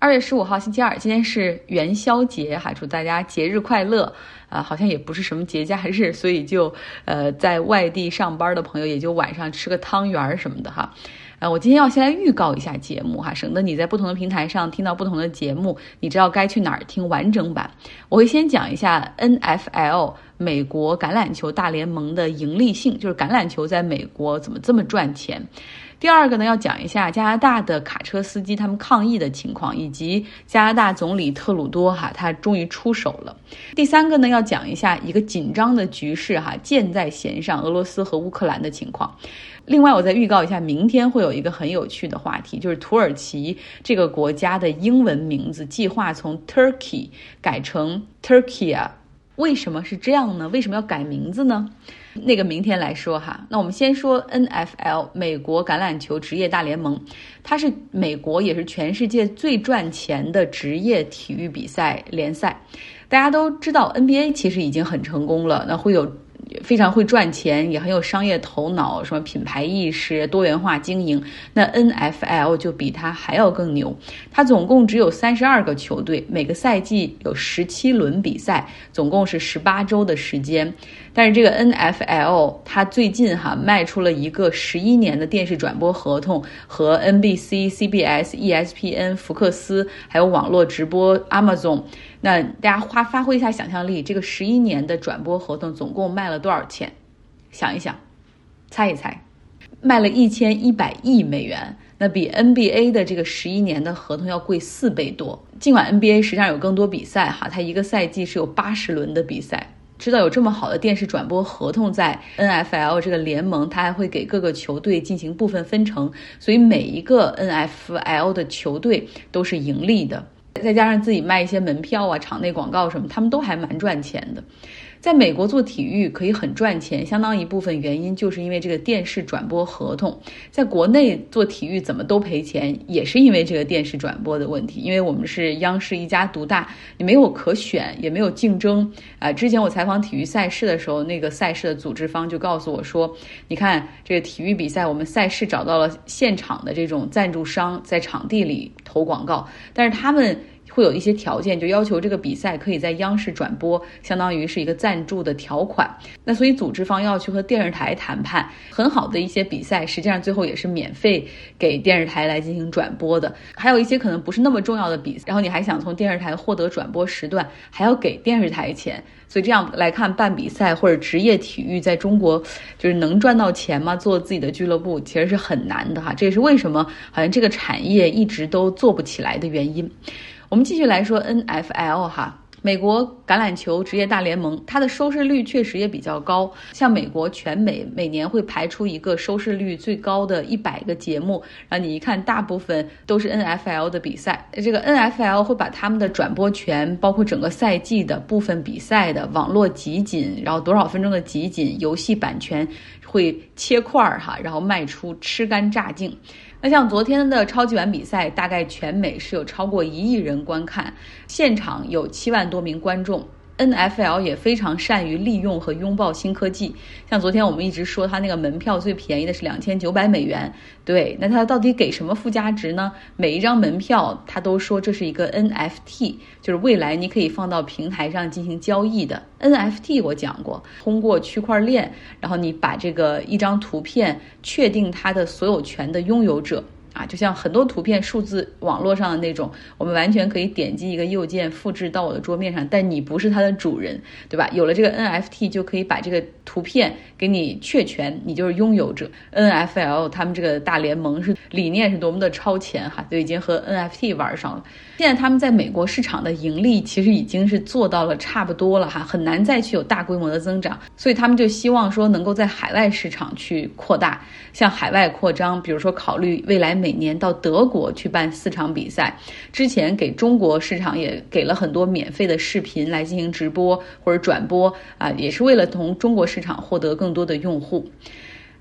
二月十五号星期二，今天是元宵节哈，祝大家节日快乐啊！好像也不是什么节假日，所以就呃在外地上班的朋友也就晚上吃个汤圆什么的哈。呃，我今天要先来预告一下节目哈，省得你在不同的平台上听到不同的节目，你知道该去哪儿听完整版。我会先讲一下 NFL 美国橄榄球大联盟的盈利性，就是橄榄球在美国怎么这么赚钱。第二个呢，要讲一下加拿大的卡车司机他们抗议的情况，以及加拿大总理特鲁多哈他终于出手了。第三个呢，要讲一下一个紧张的局势哈，箭在弦上，俄罗斯和乌克兰的情况。另外，我再预告一下，明天会有一个很有趣的话题，就是土耳其这个国家的英文名字计划从 Turkey 改成 Turkey 啊。为什么是这样呢？为什么要改名字呢？那个明天来说哈。那我们先说 NFL 美国橄榄球职业大联盟，它是美国也是全世界最赚钱的职业体育比赛联赛。大家都知道 NBA 其实已经很成功了，那会有。非常会赚钱，也很有商业头脑，什么品牌意识、多元化经营。那 NFL 就比他还要更牛。他总共只有三十二个球队，每个赛季有十七轮比赛，总共是十八周的时间。但是这个 NFL 它最近哈卖出了一个十一年的电视转播合同，和 NBC、CBS、ESPN、福克斯，还有网络直播 Amazon。那大家花发挥一下想象力，这个十一年的转播合同总共卖了多少钱？想一想，猜一猜，卖了一千一百亿美元，那比 NBA 的这个十一年的合同要贵四倍多。尽管 NBA 实际上有更多比赛哈，它一个赛季是有八十轮的比赛。知道有这么好的电视转播合同在 NFL 这个联盟，他还会给各个球队进行部分分成，所以每一个 NFL 的球队都是盈利的。再加上自己卖一些门票啊、场内广告什么，他们都还蛮赚钱的。在美国做体育可以很赚钱，相当一部分原因就是因为这个电视转播合同。在国内做体育怎么都赔钱，也是因为这个电视转播的问题。因为我们是央视一家独大，你没有可选，也没有竞争啊。之前我采访体育赛事的时候，那个赛事的组织方就告诉我说：“你看这个体育比赛，我们赛事找到了现场的这种赞助商，在场地里投广告，但是他们。”会有一些条件，就要求这个比赛可以在央视转播，相当于是一个赞助的条款。那所以组织方要去和电视台谈判，很好的一些比赛，实际上最后也是免费给电视台来进行转播的。还有一些可能不是那么重要的比赛，然后你还想从电视台获得转播时段，还要给电视台钱。所以这样来看，办比赛或者职业体育在中国就是能赚到钱吗？做自己的俱乐部其实是很难的哈。这也是为什么好像这个产业一直都做不起来的原因。我们继续来说 NFL 哈，美国橄榄球职业大联盟，它的收视率确实也比较高。像美国全美每年会排出一个收视率最高的一百个节目，然后你一看，大部分都是 NFL 的比赛。这个 NFL 会把他们的转播权，包括整个赛季的部分比赛的网络集锦，然后多少分钟的集锦，游戏版权会切块儿哈，然后卖出吃干榨净。那像昨天的超级碗比赛，大概全美是有超过一亿人观看，现场有七万多名观众。NFL 也非常善于利用和拥抱新科技，像昨天我们一直说它那个门票最便宜的是两千九百美元，对，那它到底给什么附加值呢？每一张门票它都说这是一个 NFT，就是未来你可以放到平台上进行交易的 NFT。我讲过，通过区块链，然后你把这个一张图片确定它的所有权的拥有者。啊，就像很多图片数字网络上的那种，我们完全可以点击一个右键复制到我的桌面上，但你不是它的主人，对吧？有了这个 NFT，就可以把这个图片给你确权，你就是拥有者。NFL 他们这个大联盟是理念是多么的超前哈，就已经和 NFT 玩上了。现在他们在美国市场的盈利其实已经是做到了差不多了哈，很难再去有大规模的增长，所以他们就希望说能够在海外市场去扩大，向海外扩张，比如说考虑未来每年到德国去办四场比赛，之前给中国市场也给了很多免费的视频来进行直播或者转播啊，也是为了从中国市场获得更多的用户。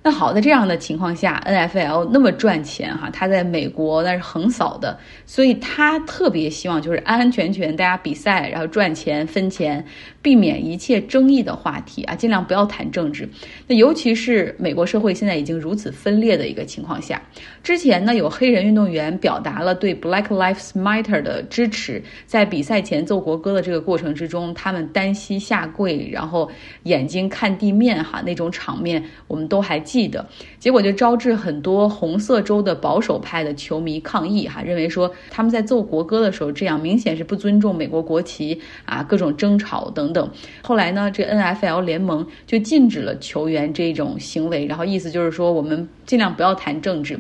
那好，在这样的情况下，NFL 那么赚钱哈，他在美国那是横扫的，所以他特别希望就是安安全全大家比赛，然后赚钱分钱，避免一切争议的话题啊，尽量不要谈政治。那尤其是美国社会现在已经如此分裂的一个情况下，之前呢有黑人运动员表达了对 Black Lives Matter 的支持，在比赛前奏国歌的这个过程之中，他们单膝下跪，然后眼睛看地面哈，那种场面我们都还记。记得，结果就招致很多红色州的保守派的球迷抗议，哈，认为说他们在奏国歌的时候这样明显是不尊重美国国旗啊，各种争吵等等。后来呢，这 NFL 联盟就禁止了球员这种行为，然后意思就是说我们尽量不要谈政治。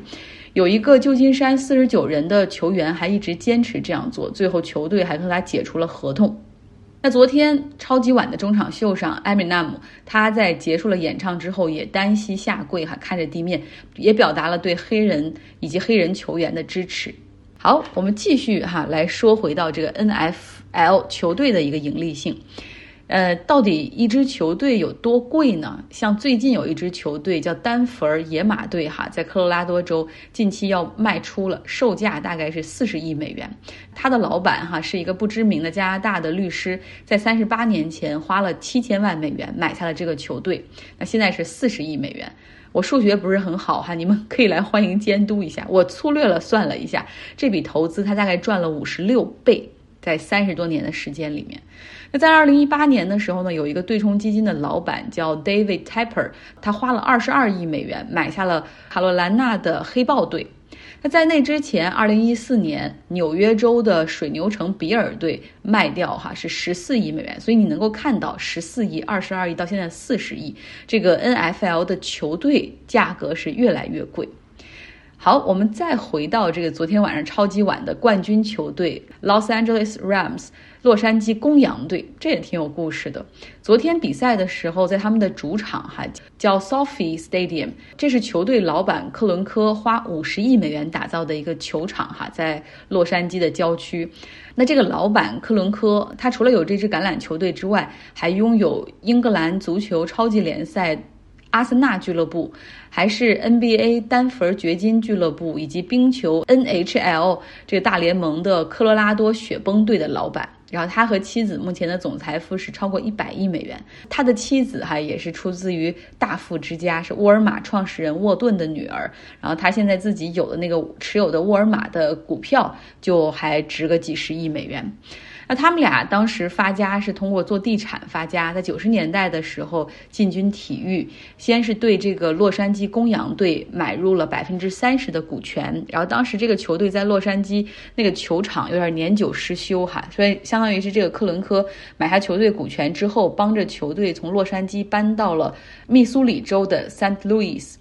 有一个旧金山四十九人的球员还一直坚持这样做，最后球队还和他解除了合同。那昨天超级碗的中场秀上，艾米纳姆他在结束了演唱之后，也单膝下跪，哈，看着地面，也表达了对黑人以及黑人球员的支持。好，我们继续哈来说回到这个 NFL 球队的一个盈利性。呃，到底一支球队有多贵呢？像最近有一支球队叫丹佛野马队，哈，在科罗拉多州近期要卖出了，售价大概是四十亿美元。他的老板哈是一个不知名的加拿大的律师，在三十八年前花了七千万美元买下了这个球队，那现在是四十亿美元。我数学不是很好哈，你们可以来欢迎监督一下。我粗略了算了一下，这笔投资他大概赚了五十六倍。在三十多年的时间里面，那在二零一八年的时候呢，有一个对冲基金的老板叫 David Tepper，他花了二十二亿美元买下了卡罗兰纳的黑豹队。那在那之前，二零一四年纽约州的水牛城比尔队卖掉哈是十四亿美元，所以你能够看到十四亿、二十二亿到现在四十亿，这个 NFL 的球队价格是越来越贵。好，我们再回到这个昨天晚上超级碗的冠军球队 Los Angeles Rams，洛杉矶公羊队，这也挺有故事的。昨天比赛的时候，在他们的主场哈叫 Sophie Stadium，这是球队老板克伦科花五十亿美元打造的一个球场哈，在洛杉矶的郊区。那这个老板克伦科，他除了有这支橄榄球队之外，还拥有英格兰足球超级联赛。阿森纳俱乐部，还是 NBA 丹佛掘金俱乐部，以及冰球 NHL 这个大联盟的科罗拉多雪崩队的老板。然后他和妻子目前的总财富是超过一百亿美元。他的妻子哈也是出自于大富之家，是沃尔玛创始人沃顿的女儿。然后他现在自己有的那个持有的沃尔玛的股票，就还值个几十亿美元。那他们俩当时发家是通过做地产发家，在九十年代的时候进军体育，先是对这个洛杉矶公羊队买入了百分之三十的股权，然后当时这个球队在洛杉矶那个球场有点年久失修哈，所以相当于是这个克伦科买下球队股权之后，帮着球队从洛杉矶搬到了密苏里州的 Saint Louis。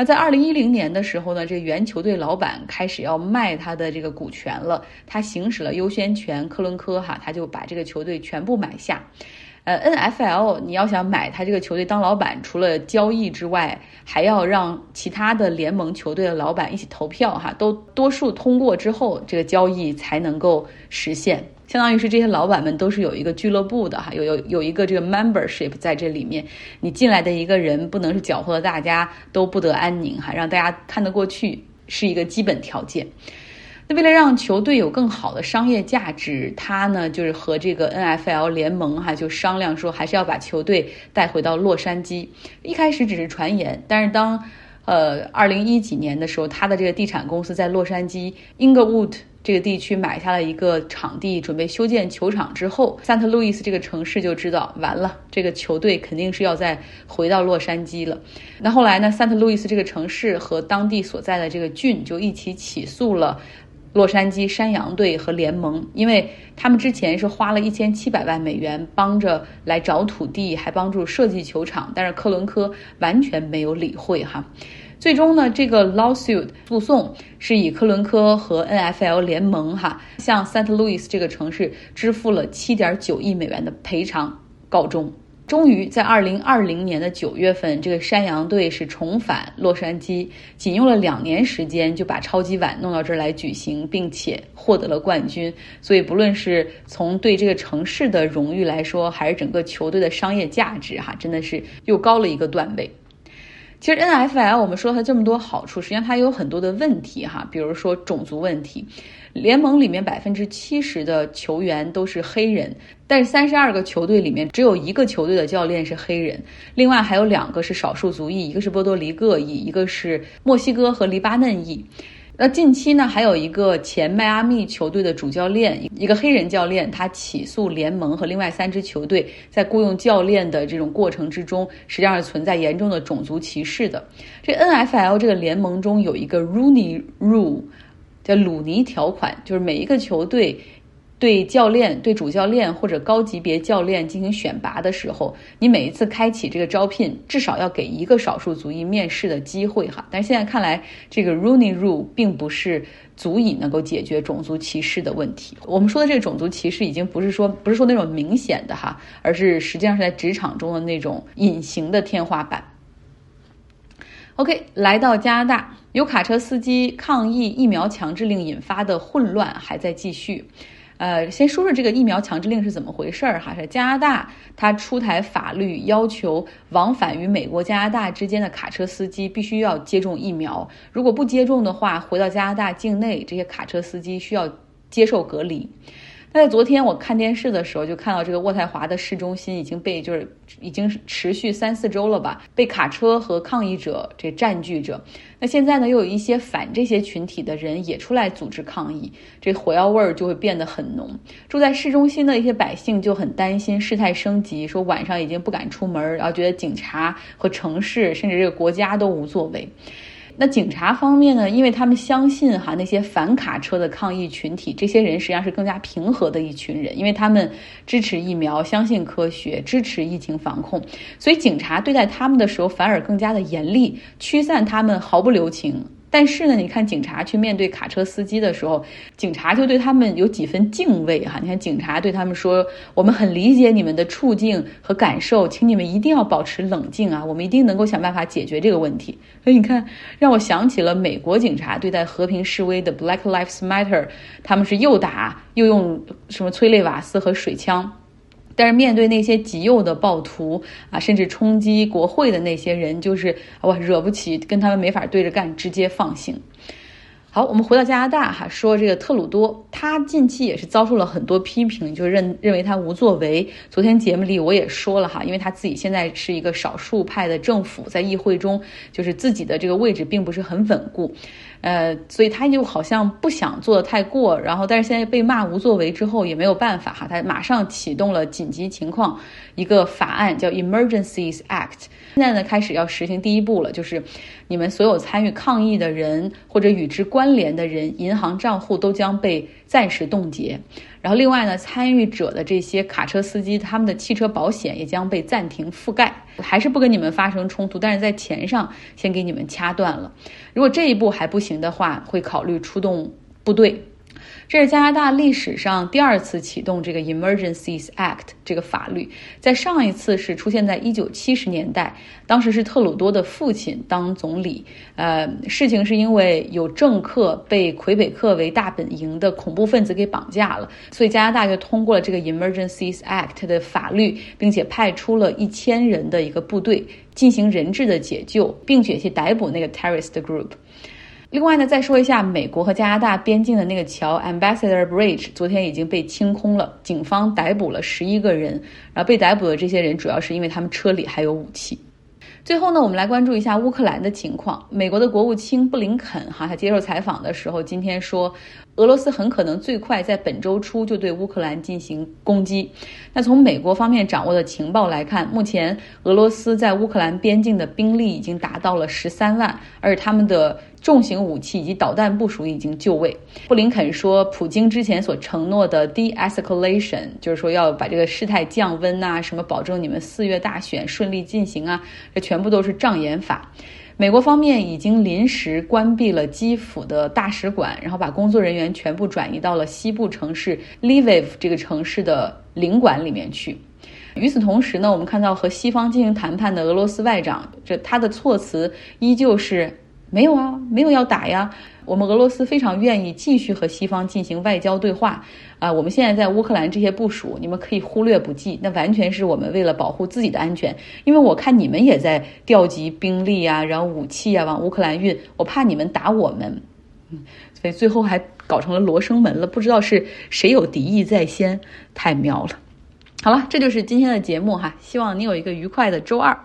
那在二零一零年的时候呢，这个原球队老板开始要卖他的这个股权了，他行使了优先权，科伦科哈他就把这个球队全部买下。呃，N F L 你要想买他这个球队当老板，除了交易之外，还要让其他的联盟球队的老板一起投票哈，都多数通过之后，这个交易才能够实现。相当于是这些老板们都是有一个俱乐部的哈，有有有一个这个 membership 在这里面，你进来的一个人不能是搅和的大家都不得安宁哈，让大家看得过去是一个基本条件。那为了让球队有更好的商业价值，他呢就是和这个 NFL 联盟哈就商量说，还是要把球队带回到洛杉矶。一开始只是传言，但是当呃二零一几年的时候，他的这个地产公司在洛杉矶 Inglewood。这个地区买下了一个场地，准备修建球场之后，萨特路易斯这个城市就知道完了，这个球队肯定是要再回到洛杉矶了。那后来呢，萨特路易斯这个城市和当地所在的这个郡就一起起诉了洛杉矶山羊队和联盟，因为他们之前是花了一千七百万美元帮着来找土地，还帮助设计球场，但是克伦科完全没有理会哈。最终呢，这个 lawsuit 诉讼是以科伦科和 NFL 联盟哈向 Saint Louis 这个城市支付了七点九亿美元的赔偿告终。终于在二零二零年的九月份，这个山羊队是重返洛杉矶，仅用了两年时间就把超级碗弄到这儿来举行，并且获得了冠军。所以不论是从对这个城市的荣誉来说，还是整个球队的商业价值哈，真的是又高了一个段位。其实 NFL 我们说它这么多好处，实际上它有很多的问题哈，比如说种族问题。联盟里面百分之七十的球员都是黑人，但是三十二个球队里面只有一个球队的教练是黑人，另外还有两个是少数族裔，一个是波多黎各裔，一个是墨西哥和黎巴嫩裔。那近期呢，还有一个前迈阿密球队的主教练，一个黑人教练，他起诉联盟和另外三支球队在雇佣教练的这种过程之中，实际上是存在严重的种族歧视的。这 NFL 这个联盟中有一个 Rooney Rule，叫鲁尼条款，就是每一个球队。对教练、对主教练或者高级别教练进行选拔的时候，你每一次开启这个招聘，至少要给一个少数族裔面试的机会哈。但是现在看来，这个 Rooney Rule 并不是足以能够解决种族歧视的问题。我们说的这个种族歧视，已经不是说不是说那种明显的哈，而是实际上是在职场中的那种隐形的天花板。OK，来到加拿大，有卡车司机抗议疫苗强制令引发的混乱还在继续。呃，先说说这个疫苗强制令是怎么回事儿哈？是加拿大它出台法律，要求往返于美国、加拿大之间的卡车司机必须要接种疫苗，如果不接种的话，回到加拿大境内，这些卡车司机需要接受隔离。那在昨天我看电视的时候，就看到这个渥太华的市中心已经被就是已经持续三四周了吧，被卡车和抗议者这占据着。那现在呢，又有一些反这些群体的人也出来组织抗议，这火药味儿就会变得很浓。住在市中心的一些百姓就很担心事态升级，说晚上已经不敢出门，然后觉得警察和城市甚至这个国家都无作为。那警察方面呢？因为他们相信哈那些反卡车的抗议群体，这些人实际上是更加平和的一群人，因为他们支持疫苗，相信科学，支持疫情防控，所以警察对待他们的时候反而更加的严厉，驱散他们毫不留情。但是呢，你看警察去面对卡车司机的时候，警察就对他们有几分敬畏哈。你看警察对他们说：“我们很理解你们的处境和感受，请你们一定要保持冷静啊，我们一定能够想办法解决这个问题。”所以你看，让我想起了美国警察对待和平示威的 Black Lives Matter，他们是又打又用什么催泪瓦斯和水枪。但是面对那些极右的暴徒啊，甚至冲击国会的那些人，就是哇，惹不起，跟他们没法对着干，直接放行。好，我们回到加拿大哈，说这个特鲁多，他近期也是遭受了很多批评，就认认为他无作为。昨天节目里我也说了哈，因为他自己现在是一个少数派的政府，在议会中就是自己的这个位置并不是很稳固，呃，所以他就好像不想做的太过，然后但是现在被骂无作为之后也没有办法哈，他马上启动了紧急情况一个法案叫 Emergencies Act。现在呢，开始要实行第一步了，就是你们所有参与抗议的人或者与之关联的人，银行账户都将被暂时冻结。然后，另外呢，参与者的这些卡车司机，他们的汽车保险也将被暂停覆盖。还是不跟你们发生冲突，但是在钱上先给你们掐断了。如果这一步还不行的话，会考虑出动部队。这是加拿大历史上第二次启动这个 Emergencies Act 这个法律，在上一次是出现在一九七十年代，当时是特鲁多的父亲当总理。呃，事情是因为有政客被魁北克为大本营的恐怖分子给绑架了，所以加拿大就通过了这个 Emergencies Act 的法律，并且派出了一千人的一个部队进行人质的解救，并且去逮捕那个 terrorist group。另外呢，再说一下美国和加拿大边境的那个桥 Ambassador Bridge，昨天已经被清空了，警方逮捕了十一个人，然后被逮捕的这些人主要是因为他们车里还有武器。最后呢，我们来关注一下乌克兰的情况。美国的国务卿布林肯哈，他接受采访的时候今天说。俄罗斯很可能最快在本周初就对乌克兰进行攻击。那从美国方面掌握的情报来看，目前俄罗斯在乌克兰边境的兵力已经达到了十三万，而他们的重型武器以及导弹部署已经就位。布林肯说，普京之前所承诺的 de-escalation，就是说要把这个事态降温呐，什么保证你们四月大选顺利进行啊，这全部都是障眼法。美国方面已经临时关闭了基辅的大使馆，然后把工作人员全部转移到了西部城市 Lviv 这个城市的领馆里面去。与此同时呢，我们看到和西方进行谈判的俄罗斯外长，这他的措辞依旧是没有啊，没有要打呀。我们俄罗斯非常愿意继续和西方进行外交对话。啊，我们现在在乌克兰这些部署，你们可以忽略不计，那完全是我们为了保护自己的安全。因为我看你们也在调集兵力啊，然后武器啊往乌克兰运，我怕你们打我们，嗯，所以最后还搞成了罗生门了，不知道是谁有敌意在先，太妙了。好了，这就是今天的节目哈，希望你有一个愉快的周二。